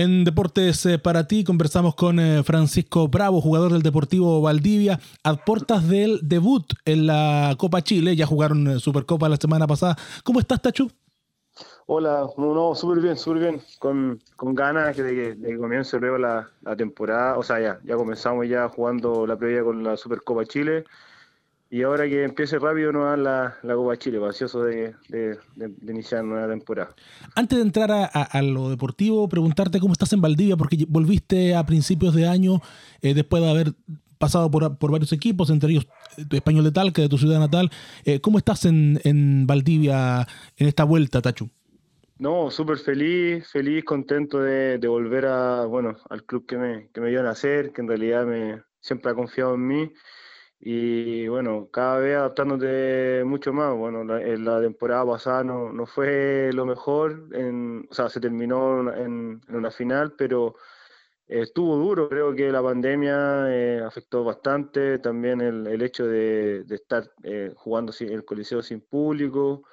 En Deportes eh, para ti conversamos con eh, Francisco Bravo, jugador del Deportivo Valdivia, a puertas del debut en la Copa Chile. Ya jugaron eh, Supercopa la semana pasada. ¿Cómo estás, Tachu? Hola, no, súper bien, súper bien. Con, ganas de que, de comience luego la, la, temporada. O sea, ya, ya comenzamos ya jugando la previa con la Supercopa Chile. Y ahora que empiece rápido nos dan la, la Copa Chile, ansioso de, de, de, iniciar nueva temporada. Antes de entrar a, lo deportivo, preguntarte cómo estás en Valdivia, porque volviste a principios de año, eh, después de haber pasado por, por, varios equipos, entre ellos eh, tu español de Talca, de tu ciudad natal. Eh, ¿Cómo estás en, en Valdivia en esta vuelta, Tachu? No, súper feliz, feliz, contento de, de, volver a, bueno, al club que me, que me dio a nacer, que en realidad me, siempre ha confiado en mí y bueno, cada vez adaptándote mucho más. Bueno, la, temporada pasada no, no, fue lo mejor, en, o sea, se terminó en, una final, pero estuvo duro. Creo que la pandemia eh, afectó bastante, también el, el hecho de, estar eh, jugando sin, el coliseo sin público.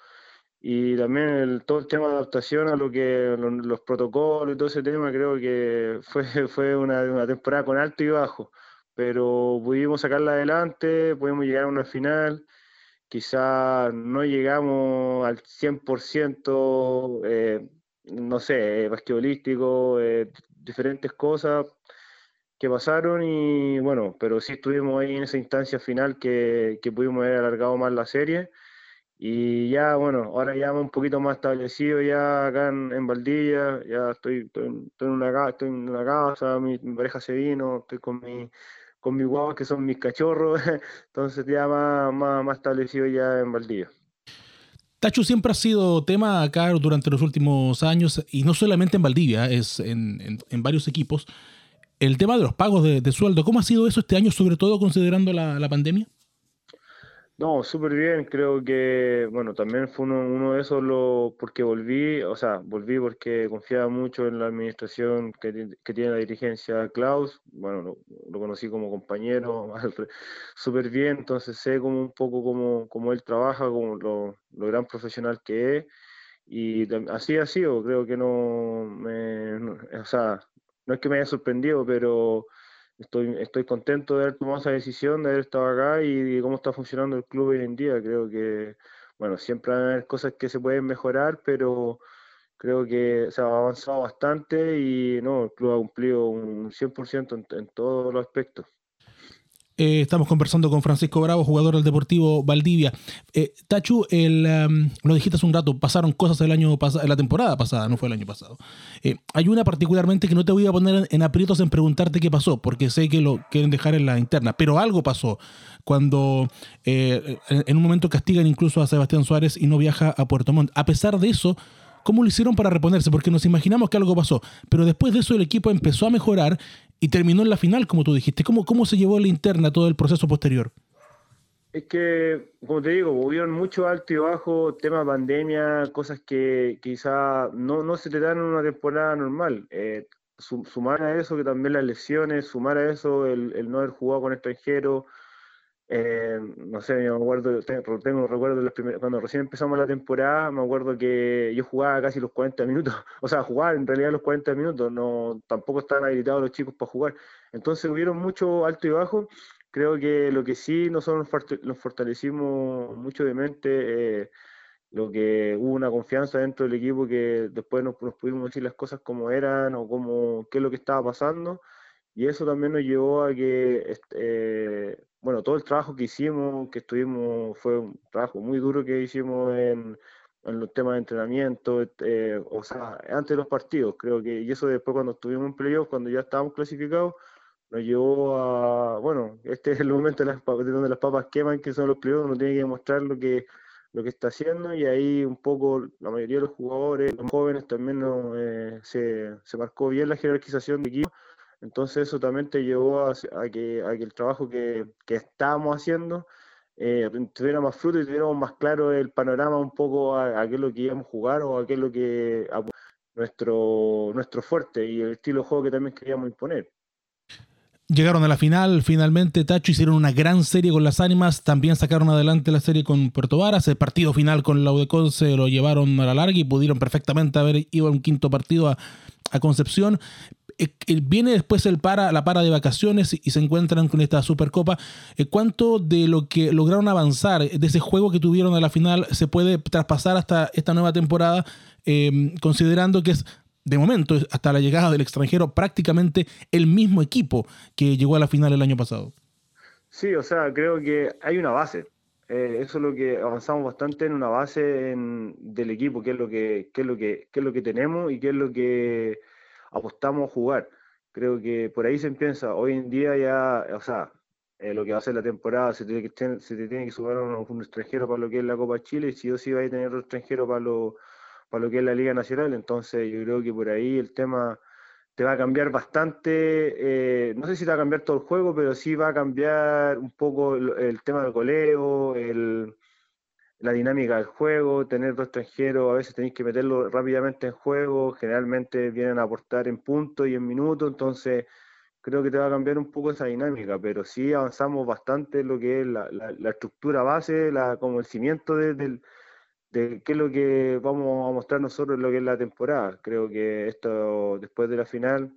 Y también el, todo el tema de adaptación a lo que los, los protocolos y todo ese tema, creo que fue, fue una temporada con alto y bajo pero pudimos sacarla adelante, pudimos llegar a una final, quizá no llegamos al 100%, eh, no sé, basquetbolístico, eh, diferentes cosas que pasaron y bueno, pero sí estuvimos ahí en esa instancia final que, que pudimos haber alargado más la serie. Y ya, bueno, ahora ya un poquito más establecido ya acá en, en Valdivia, ya estoy, en una, casa, mi pareja se vino, estoy con mi con mis guaguas que son mis cachorros, entonces ya más, más, establecido ya en Valdivia. Tacho siempre ha sido tema acá durante los últimos años, y no solamente en Valdivia, es en, en, varios equipos, el tema de los pagos de, de, sueldo. ¿Cómo ha sido eso este año, sobre todo considerando la, la pandemia? No, súper bien, creo que, bueno, también fue uno, uno de esos lo, porque volví, o sea, volví porque confiaba mucho en la administración que, que tiene la dirigencia Klaus, bueno, lo, lo conocí como compañero, súper bien, entonces sé como un poco cómo, cómo él trabaja, como lo, lo, gran profesional que es, y así ha sido, creo que no me, no, o sea, no es que me haya sorprendido, pero estoy, estoy contento de haber tomado esa decisión, de haber estado acá y de cómo está funcionando el club hoy en día. Creo que, bueno, siempre haber cosas que se pueden mejorar, pero creo que se ha avanzado bastante y no, el club ha cumplido un 100% en, en todos los aspectos. Eh, estamos conversando con Francisco Bravo, jugador del Deportivo Valdivia. Eh, Tachu, el, um, lo dijiste hace un rato, pasaron cosas el año la temporada pasada, no fue el año pasado. Eh, hay una particularmente que no te voy a poner en, aprietos en preguntarte qué pasó, porque sé que lo quieren dejar en la interna, pero algo pasó cuando eh, en un momento castigan incluso a Sebastián Suárez y no viaja a Puerto Montt. A pesar de eso, cómo lo hicieron para reponerse, porque nos imaginamos que algo pasó, pero después de eso el equipo empezó a mejorar y terminó en la final, como tú dijiste. ¿Cómo, cómo se llevó la interna todo el proceso posterior? Es que, como te digo, hubieron mucho alto y bajo, tema pandemia, cosas que quizá no, no se te dan en una temporada normal. Eh, sumar a eso que también las lesiones, sumar a eso el, el no haber jugado con extranjeros, eh, no sé, me acuerdo, tengo, tengo recuerdo los primeros, cuando recién empezamos la temporada, me acuerdo que yo jugaba casi los 40 minutos, o sea, jugar en realidad los 40 minutos, no, tampoco estaban habilitados los chicos para jugar. Entonces hubieron mucho alto y bajo. Creo que lo que sí nosotros nos fortalecimos mucho de mente, eh, lo que hubo una confianza dentro del equipo que después nos, nos pudimos decir las cosas como eran o como qué es lo que estaba pasando. Y eso también nos llevó a que eh, bueno, todo el trabajo que hicimos, que estuvimos, fue un trabajo muy duro que hicimos en, en los temas de entrenamiento, eh, o sea, antes de los partidos, creo que, y eso después cuando estuvimos en playoff, cuando ya estábamos clasificados, nos llevó a, bueno, este es el momento de, las, de donde las papas queman, que son los playoffs, uno tiene que demostrar lo que, lo que está haciendo, y ahí un poco la mayoría de los jugadores, los jóvenes también no, eh, se, se marcó bien la jerarquización de equipo, entonces eso también te llevó a, que, el trabajo que, que estábamos haciendo eh, tuviera más fruto y tuviéramos más claro el panorama un poco a, a, qué es lo que íbamos a jugar o a qué es lo que nuestro, nuestro fuerte y el estilo de juego que también queríamos imponer. Llegaron a la final, finalmente Tacho hicieron una gran serie con las ánimas, también sacaron adelante la serie con Puerto Varas, el partido final con la UDECON se lo llevaron a la larga y pudieron perfectamente haber ido a un quinto partido a, Concepción. Eh, viene después el para, la para de vacaciones y se encuentran con esta Supercopa. Eh, ¿Cuánto de lo que lograron avanzar, de ese juego que tuvieron a la final, se puede traspasar hasta esta nueva temporada, considerando que es de momento, hasta la llegada del extranjero, prácticamente el mismo equipo que llegó a la final el año pasado. Sí, o sea, creo que hay una base. Eh, eso es lo que avanzamos bastante en una base del equipo, qué es lo que, es lo que, qué es lo que tenemos y qué es lo que apostamos a jugar. Creo que por ahí se empieza. Hoy en día ya, o sea, eh, lo que va a ser la temporada, se, tiene que, se te tiene que sumar un, un, extranjero para lo que es la Copa Chile y si o sí va a tener otro extranjero para lo para lo que es la Liga Nacional, entonces yo creo que por ahí el tema te va a cambiar bastante, eh, no sé si te va a cambiar todo el juego, pero sí va a cambiar un poco el, tema del goleo, el, la dinámica del juego, tener dos extranjeros, a veces tenéis que meterlo rápidamente en juego, generalmente vienen a aportar en puntos y en minutos, entonces creo que te va a cambiar un poco esa dinámica, pero sí avanzamos bastante en lo que es la, la, estructura base, la, como el cimiento del de qué es lo que vamos a mostrar nosotros en lo que es la temporada. Creo que esto, después de la final,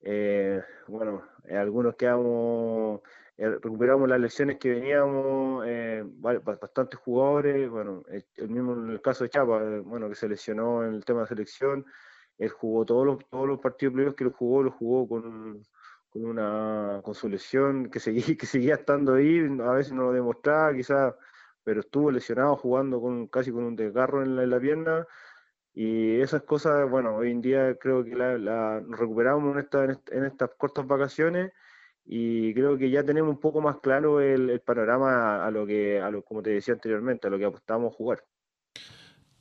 eh, bueno, algunos quedamos, eh, recuperamos las lecciones que veníamos, bastantes jugadores, bueno, el mismo en el caso de Chapa, bueno, que se lesionó en el tema de selección, él jugó todos los, todos los partidos previos que lo jugó, lo jugó con, con una con su lesión que seguía, que seguía estando ahí, a veces no lo demostraba, quizás pero estuvo lesionado jugando con casi con un desgarro en la, pierna. Y esas cosas, bueno, hoy en día creo que la, recuperamos en, en, estas cortas vacaciones y creo que ya tenemos un poco más claro el, panorama a lo que, a lo, como te decía anteriormente, a lo que apostamos a jugar.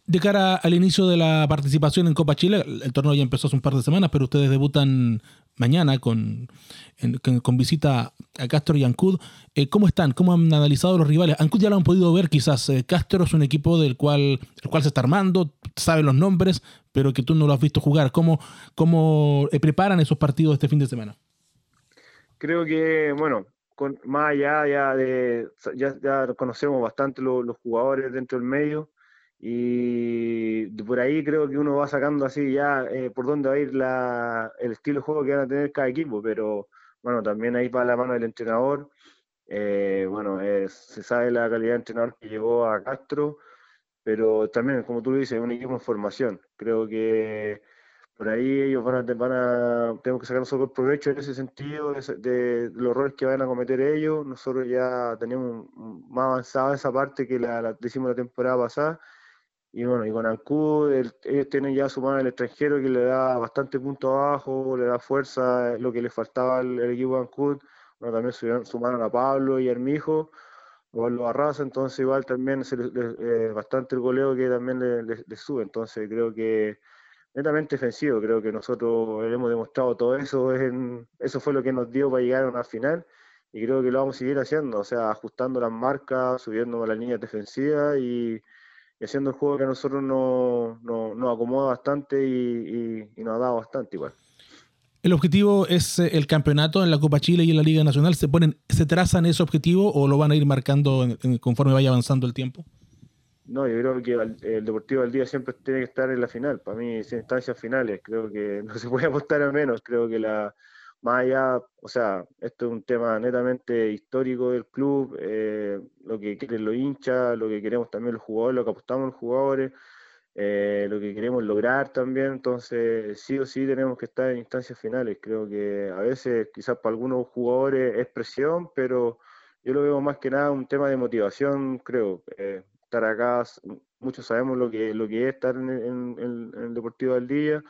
De cara al inicio de la participación en Copa Chile, el torneo ya empezó hace un par de semanas, pero ustedes debutan mañana con, con visita a Castro y Ancud. Eh, ¿Cómo están? ¿Cómo han analizado los rivales? Ancud ya lo han podido ver quizás. Eh, Castro es un equipo del cual, el cual se está armando, sabe los nombres, pero que tú no lo has visto jugar. ¿Cómo, cómo eh, preparan esos partidos este fin de semana? Creo que, bueno, con, más allá ya de, ya, conocemos bastante los jugadores dentro del medio y por ahí creo que uno va sacando así ya eh, por dónde va a ir la, el estilo de juego que van a tener cada equipo, pero bueno, también ahí va la mano del entrenador. Eh, bueno, se sabe la calidad de entrenador que llegó a Castro, pero también, como tú dices, es un equipo en formación. Creo que por ahí ellos van a, van a tenemos que sacar nosotros provecho en ese sentido, de, los errores que van a cometer ellos. Nosotros ya tenemos más avanzada esa parte que la, la la temporada pasada y bueno, y con Ancud, ellos tienen ya su mano el extranjero que le da bastante punto abajo, le da fuerza, lo que le faltaba al, equipo de Ancud. Bueno, también sumaron a Pablo y Armijo, Pablo Barraza, entonces igual también se eh, bastante el goleo que también le, sube. Entonces creo que netamente defensivo, creo que nosotros hemos demostrado todo eso, eso fue lo que nos dio para llegar a una final y creo que lo vamos a seguir haciendo, o sea, ajustando las marcas, subiendo las líneas defensivas y haciendo el juego que a nosotros nos no, acomoda bastante y, nos ha dado bastante igual. ¿El objetivo es eh, el campeonato en la Copa Chile y en la Liga Nacional? ¿Se ponen, se trazan ese objetivo o lo van a ir marcando conforme vaya avanzando el tiempo? No, yo creo que el, Deportivo del Día siempre tiene que estar en la final. Para mí, sin instancias finales, creo que no se puede apostar a menos. Creo que la, más allá, o sea, esto es un tema netamente histórico del club, eh, lo que quieren los hinchas, lo que queremos también los jugadores, lo que apostamos los jugadores, eh, lo que queremos lograr también, entonces sí o sí tenemos que estar en instancias finales. Creo que a veces quizás para algunos jugadores es presión, pero yo lo veo más que nada un tema de motivación, creo. Eh, estar acá, muchos sabemos lo que, lo que es estar en, en el Deportivo del Día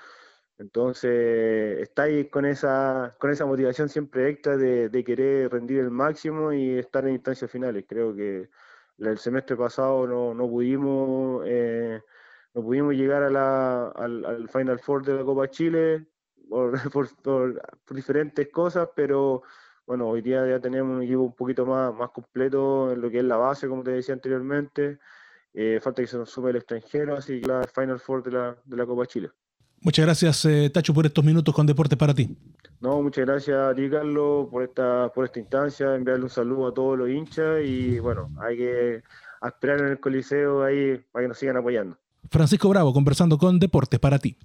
entonces, estáis con esa, con esa motivación siempre extra de, querer rendir el máximo y estar en instancias finales. Creo que el semestre pasado no, no pudimos eh, no pudimos llegar a la, al, Final Four de la Copa Chile por, por, diferentes cosas, pero bueno, hoy día ya tenemos un equipo un poquito más, más completo en lo que es la base, como te decía anteriormente. Eh, falta que se nos sume el extranjero, así que la Final Four de la, de la Copa Chile. Muchas gracias, eh, Tacho, por estos minutos con Deportes para ti. No, muchas gracias a ti, Carlos, por esta, por esta instancia, enviarle un saludo a todos los hinchas y bueno, hay que esperar en el Coliseo ahí para que nos sigan apoyando. Francisco Bravo, conversando con Deportes para ti.